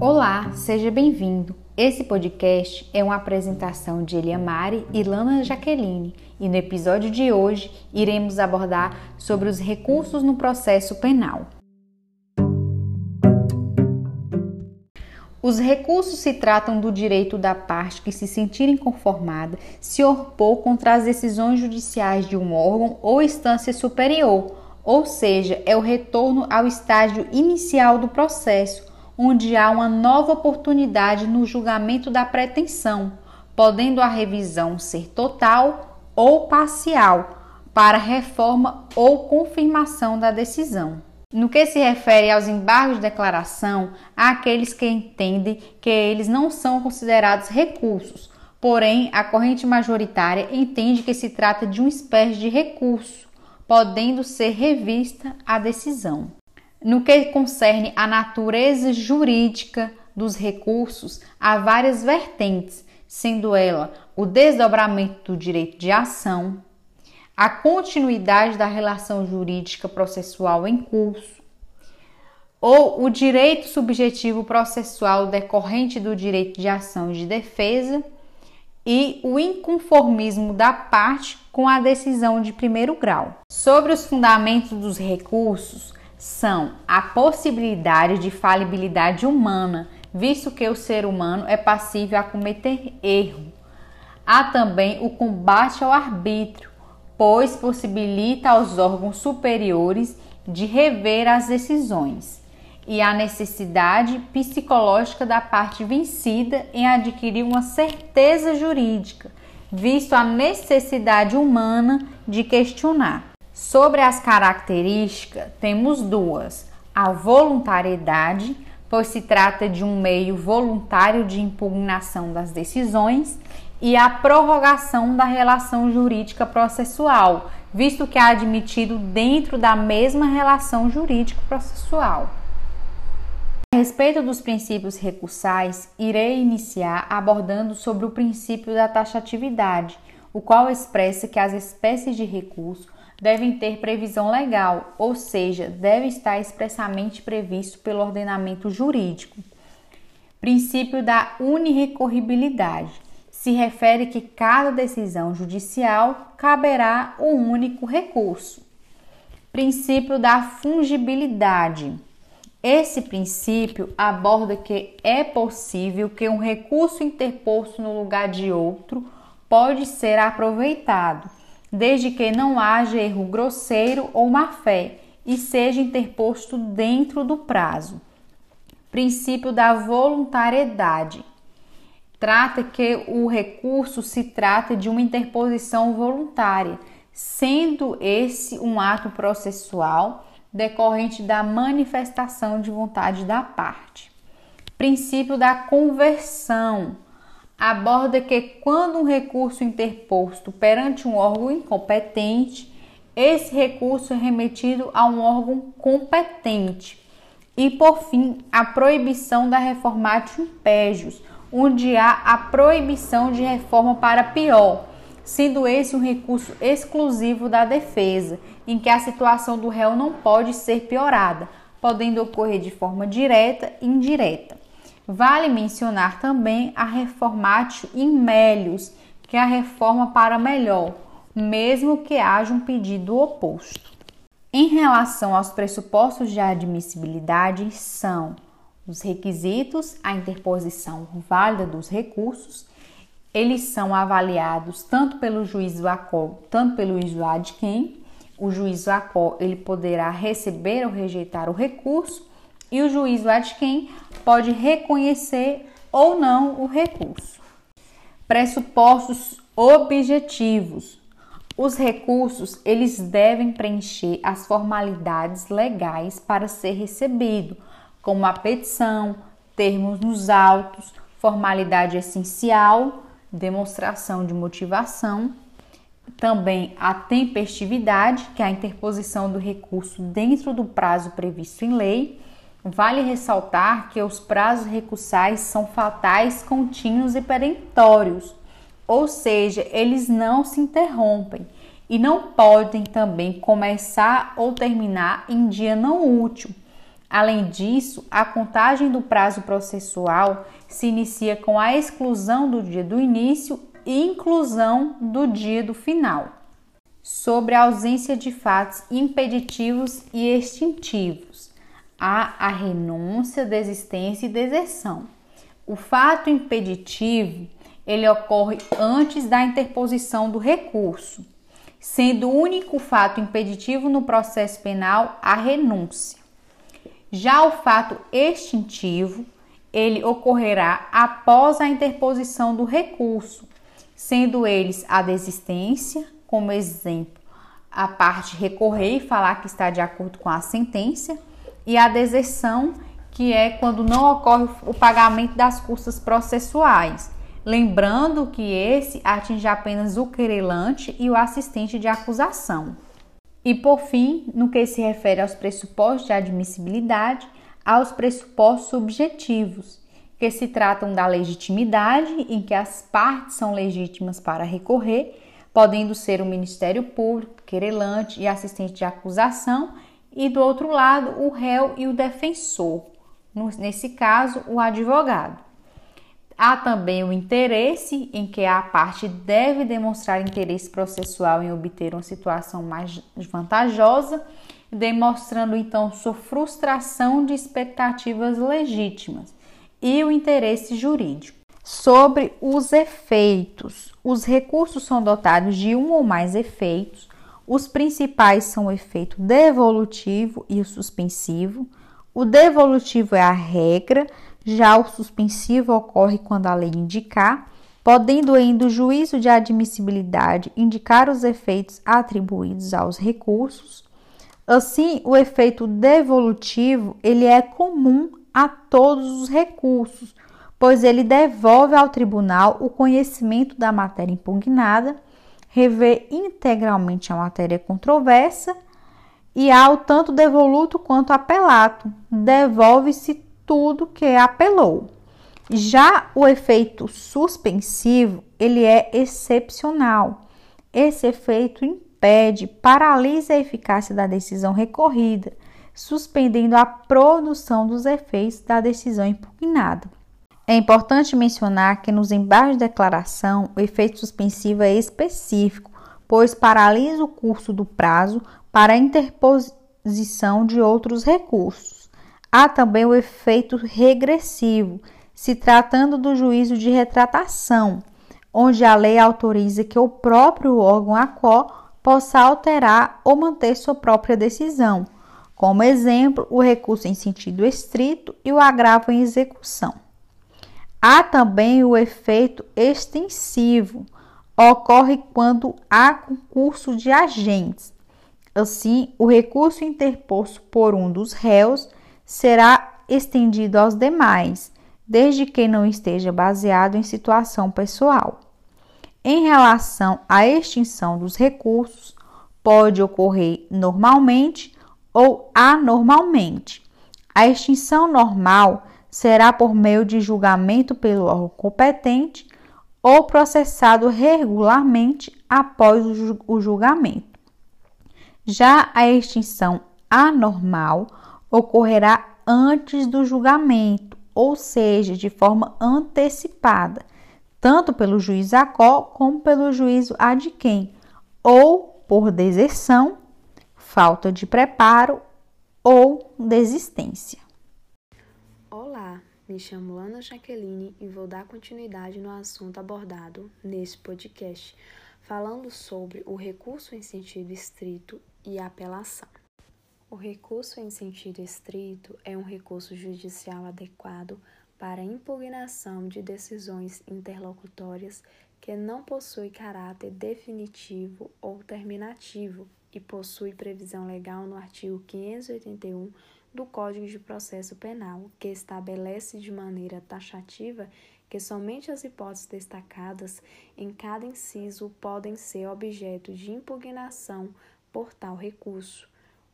Olá, seja bem-vindo. Esse podcast é uma apresentação de Eliamari e Lana Jaqueline e no episódio de hoje iremos abordar sobre os recursos no processo penal. Os recursos se tratam do direito da parte que se sentir inconformada se opor contra as decisões judiciais de um órgão ou instância superior, ou seja, é o retorno ao estágio inicial do processo, onde há uma nova oportunidade no julgamento da pretensão, podendo a revisão ser total ou parcial, para reforma ou confirmação da decisão. No que se refere aos embargos de declaração, há aqueles que entendem que eles não são considerados recursos, porém a corrente majoritária entende que se trata de uma espécie de recurso, podendo ser revista a decisão. No que concerne à natureza jurídica dos recursos, há várias vertentes, sendo ela o desdobramento do direito de ação, a continuidade da relação jurídica processual em curso, ou o direito subjetivo processual decorrente do direito de ação de defesa e o inconformismo da parte com a decisão de primeiro grau. Sobre os fundamentos dos recursos, são a possibilidade de falibilidade humana, visto que o ser humano é passível a cometer erro. Há também o combate ao arbítrio, pois possibilita aos órgãos superiores de rever as decisões, e a necessidade psicológica da parte vencida em adquirir uma certeza jurídica, visto a necessidade humana de questionar. Sobre as características, temos duas: a voluntariedade, pois se trata de um meio voluntário de impugnação das decisões, e a prorrogação da relação jurídica processual, visto que é admitido dentro da mesma relação jurídico processual. A respeito dos princípios recursais, irei iniciar abordando sobre o princípio da taxatividade, o qual expressa que as espécies de recurso devem ter previsão legal, ou seja, deve estar expressamente previsto pelo ordenamento jurídico. Princípio da unirrecorribilidade se refere que cada decisão judicial caberá um único recurso. Princípio da fungibilidade. Esse princípio aborda que é possível que um recurso interposto no lugar de outro pode ser aproveitado, desde que não haja erro grosseiro ou má-fé e seja interposto dentro do prazo. Princípio da voluntariedade trata que o recurso se trata de uma interposição voluntária, sendo esse um ato processual decorrente da manifestação de vontade da parte. Princípio da conversão aborda que quando um recurso interposto perante um órgão incompetente, esse recurso é remetido a um órgão competente. E por fim, a proibição da reformatio impégios, onde há a proibição de reforma para pior, sendo esse um recurso exclusivo da defesa, em que a situação do réu não pode ser piorada, podendo ocorrer de forma direta e indireta. Vale mencionar também a reformatio in melius, que é a reforma para melhor, mesmo que haja um pedido oposto. Em relação aos pressupostos de admissibilidade, são os requisitos, a interposição válida dos recursos, eles são avaliados tanto pelo juiz do ACO, tanto pelo juiz do ADQUEM. O juiz do ACO ele poderá receber ou rejeitar o recurso e o juiz do ADQUEM pode reconhecer ou não o recurso. Pressupostos objetivos. Os recursos eles devem preencher as formalidades legais para ser recebido, como a petição, termos nos autos, formalidade essencial, demonstração de motivação, também a tempestividade, que é a interposição do recurso dentro do prazo previsto em lei. Vale ressaltar que os prazos recursais são fatais, contínuos e perentórios, ou seja, eles não se interrompem e não podem também começar ou terminar em dia não útil Além disso, a contagem do prazo processual se inicia com a exclusão do dia do início e inclusão do dia do final. Sobre a ausência de fatos impeditivos e extintivos, há a renúncia, desistência e deserção. O fato impeditivo ele ocorre antes da interposição do recurso, sendo o único fato impeditivo no processo penal a renúncia. Já o fato extintivo, ele ocorrerá após a interposição do recurso, sendo eles a desistência, como exemplo, a parte recorrer e falar que está de acordo com a sentença, e a deserção, que é quando não ocorre o pagamento das custas processuais. Lembrando que esse atinge apenas o querelante e o assistente de acusação. E por fim, no que se refere aos pressupostos de admissibilidade, aos pressupostos subjetivos, que se tratam da legitimidade, em que as partes são legítimas para recorrer, podendo ser o Ministério Público, querelante e assistente de acusação, e do outro lado, o réu e o defensor, nesse caso, o advogado. Há também o interesse, em que a parte deve demonstrar interesse processual em obter uma situação mais vantajosa, demonstrando então sua frustração de expectativas legítimas, e o interesse jurídico. Sobre os efeitos, os recursos são dotados de um ou mais efeitos. Os principais são o efeito devolutivo e o suspensivo. O devolutivo é a regra, já o suspensivo ocorre quando a lei indicar, podendo ainda o juízo de admissibilidade indicar os efeitos atribuídos aos recursos. Assim, o efeito devolutivo ele é comum a todos os recursos, pois ele devolve ao tribunal o conhecimento da matéria impugnada, revê integralmente a matéria controversa e ao tanto devoluto quanto apelato, devolve-se tudo que apelou. Já o efeito suspensivo, ele é excepcional. Esse efeito impede, paralisa a eficácia da decisão recorrida, suspendendo a produção dos efeitos da decisão impugnada. É importante mencionar que nos embargos de declaração, o efeito suspensivo é específico, pois paralisa o curso do prazo para interposição de outros recursos. Há também o efeito regressivo, se tratando do juízo de retratação, onde a lei autoriza que o próprio órgão ACO possa alterar ou manter sua própria decisão, como exemplo, o recurso em sentido estrito e o agravo em execução. Há também o efeito extensivo, ocorre quando há concurso de agentes. Assim, o recurso interposto por um dos réus será estendido aos demais, desde que não esteja baseado em situação pessoal. Em relação à extinção dos recursos, pode ocorrer normalmente ou anormalmente. A extinção normal será por meio de julgamento pelo órgão competente ou processado regularmente após o julgamento. Já a extinção anormal ocorrerá antes do julgamento, ou seja, de forma antecipada, tanto pelo juiz ACO como pelo juízo adquem, ou por deserção, falta de preparo ou desistência. Me chamo Ana Jaqueline e vou dar continuidade no assunto abordado nesse podcast, falando sobre o recurso em sentido estrito e apelação. O recurso em sentido estrito é um recurso judicial adequado para impugnação de decisões interlocutórias que não possui caráter definitivo ou terminativo e possui previsão legal no artigo 581 do Código de Processo Penal, que estabelece de maneira taxativa que somente as hipóteses destacadas em cada inciso podem ser objeto de impugnação por tal recurso.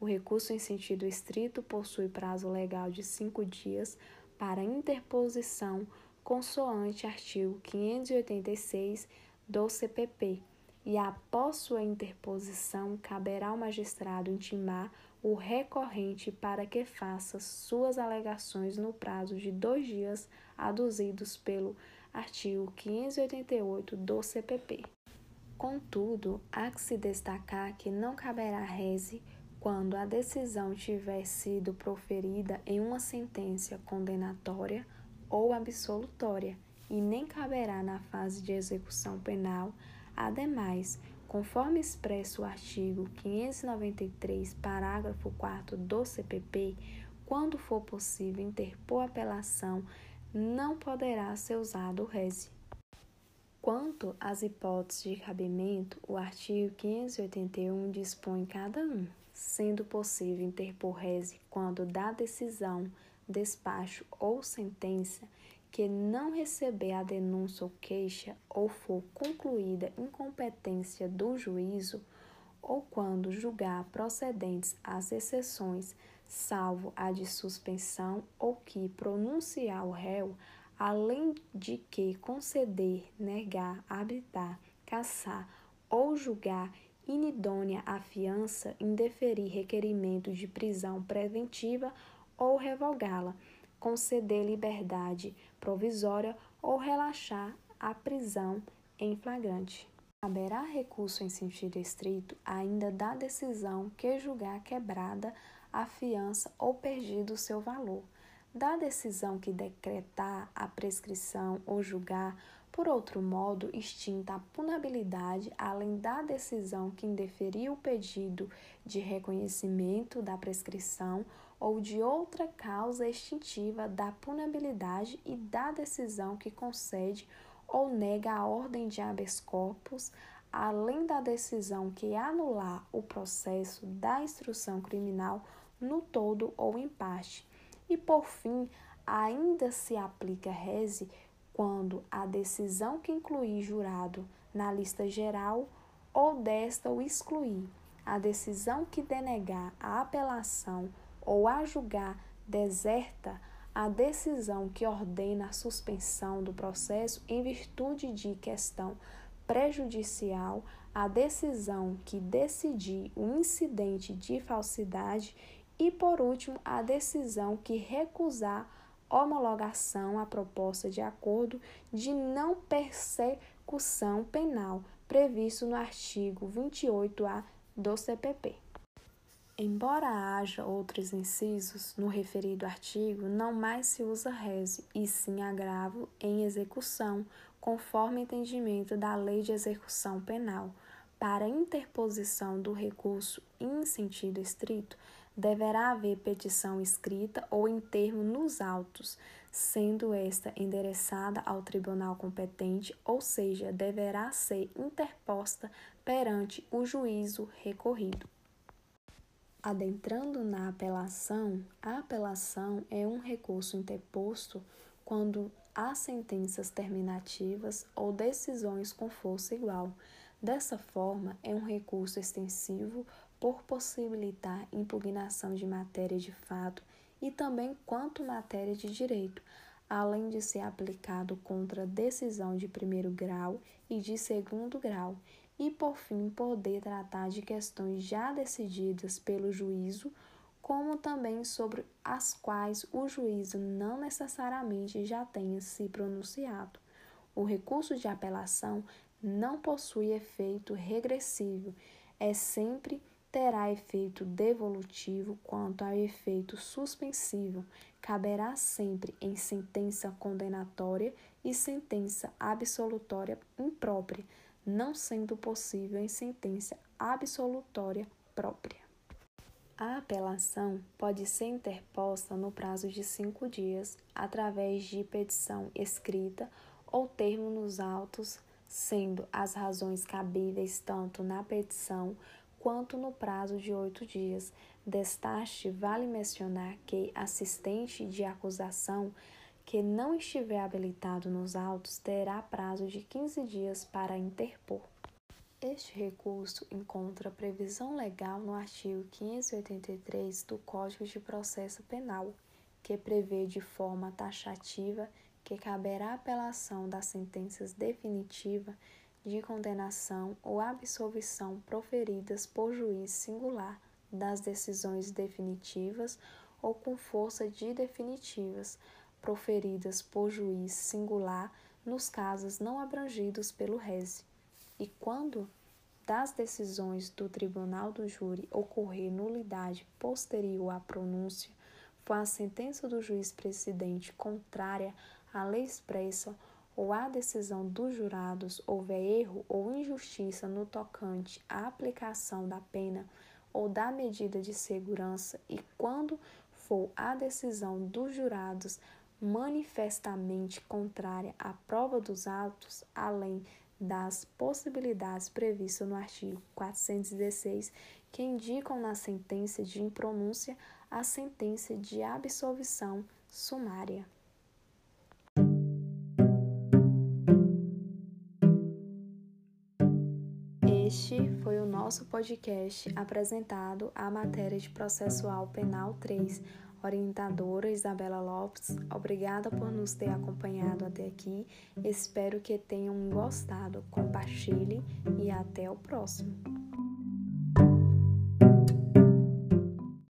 O recurso em sentido estrito possui prazo legal de cinco dias para interposição, consoante artigo 586 do CPP, e após sua interposição, caberá ao magistrado intimar o recorrente para que faça suas alegações no prazo de dois dias aduzidos pelo artigo 588 do CPP. Contudo, há que se destacar que não caberá reze quando a decisão tiver sido proferida em uma sentença condenatória ou absolutória, e nem caberá na fase de execução penal. Ademais, conforme expresso o artigo 593, parágrafo 4 do CPP, quando for possível interpor apelação, não poderá ser usado o reze. Quanto às hipóteses de cabimento, o artigo 581 dispõe cada um, sendo possível interpor reze quando da decisão, despacho ou sentença que não receber a denúncia ou queixa ou for concluída incompetência do juízo ou quando julgar procedentes as exceções, salvo a de suspensão ou que pronunciar o réu além de que conceder, negar, arbitrar, caçar ou julgar inidônea a fiança, indeferir requerimento de prisão preventiva ou revogá-la, conceder liberdade provisória ou relaxar a prisão em flagrante. Haverá recurso em sentido estrito ainda da decisão que julgar quebrada a fiança ou perdido seu valor da decisão que decretar a prescrição ou julgar, por outro modo, extinta a punabilidade, além da decisão que indeferiu o pedido de reconhecimento da prescrição ou de outra causa extintiva da punabilidade e da decisão que concede ou nega a ordem de habeas corpus, além da decisão que anular o processo da instrução criminal no todo ou em parte. E, por fim, ainda se aplica reze quando a decisão que incluir jurado na lista geral ou desta o excluir, a decisão que denegar a apelação ou a julgar deserta a decisão que ordena a suspensão do processo em virtude de questão prejudicial, a decisão que decidir o incidente de falsidade e, por último, a decisão que recusar homologação à proposta de acordo de não persecução penal previsto no artigo 28A do CPP. Embora haja outros incisos no referido artigo, não mais se usa reze, e sim agravo em execução, conforme entendimento da Lei de Execução Penal. Para interposição do recurso em sentido estrito, deverá haver petição escrita ou em termo nos autos, sendo esta endereçada ao tribunal competente, ou seja, deverá ser interposta perante o juízo recorrido. Adentrando na apelação, a apelação é um recurso interposto quando há sentenças terminativas ou decisões com força igual. Dessa forma, é um recurso extensivo por possibilitar impugnação de matéria de fato e também quanto matéria de direito, além de ser aplicado contra decisão de primeiro grau e de segundo grau, e por fim poder tratar de questões já decididas pelo juízo, como também sobre as quais o juízo não necessariamente já tenha se pronunciado. O recurso de apelação não possui efeito regressivo, é sempre terá efeito devolutivo quanto ao efeito suspensivo, caberá sempre em sentença condenatória e sentença absolutória imprópria, não sendo possível em sentença absolutória própria. A apelação pode ser interposta no prazo de cinco dias, através de petição escrita ou termo nos autos, sendo as razões cabíveis tanto na petição quanto no prazo de oito dias. Destaste, vale mencionar que assistente de acusação que não estiver habilitado nos autos terá prazo de 15 dias para interpor. Este recurso encontra previsão legal no artigo 583 do Código de Processo Penal, que prevê de forma taxativa que caberá apelação das sentenças definitivas de condenação ou absolvição proferidas por juiz singular das decisões definitivas ou com força de definitivas, proferidas por juiz singular nos casos não abrangidos pelo reze. E quando das decisões do tribunal do júri ocorrer nulidade posterior à pronúncia, for a sentença do juiz presidente contrária à lei expressa ou à decisão dos jurados houver erro ou injustiça no tocante à aplicação da pena ou da medida de segurança e quando for a decisão dos jurados manifestamente contrária à prova dos autos, além das possibilidades previstas no artigo 416, que indicam na sentença de impronúncia a sentença de absolvição sumária. Este foi o nosso podcast apresentado à matéria de processual penal 3 orientadora Isabela Lopes, obrigada por nos ter acompanhado até aqui. Espero que tenham gostado. Compartilhe e até o próximo.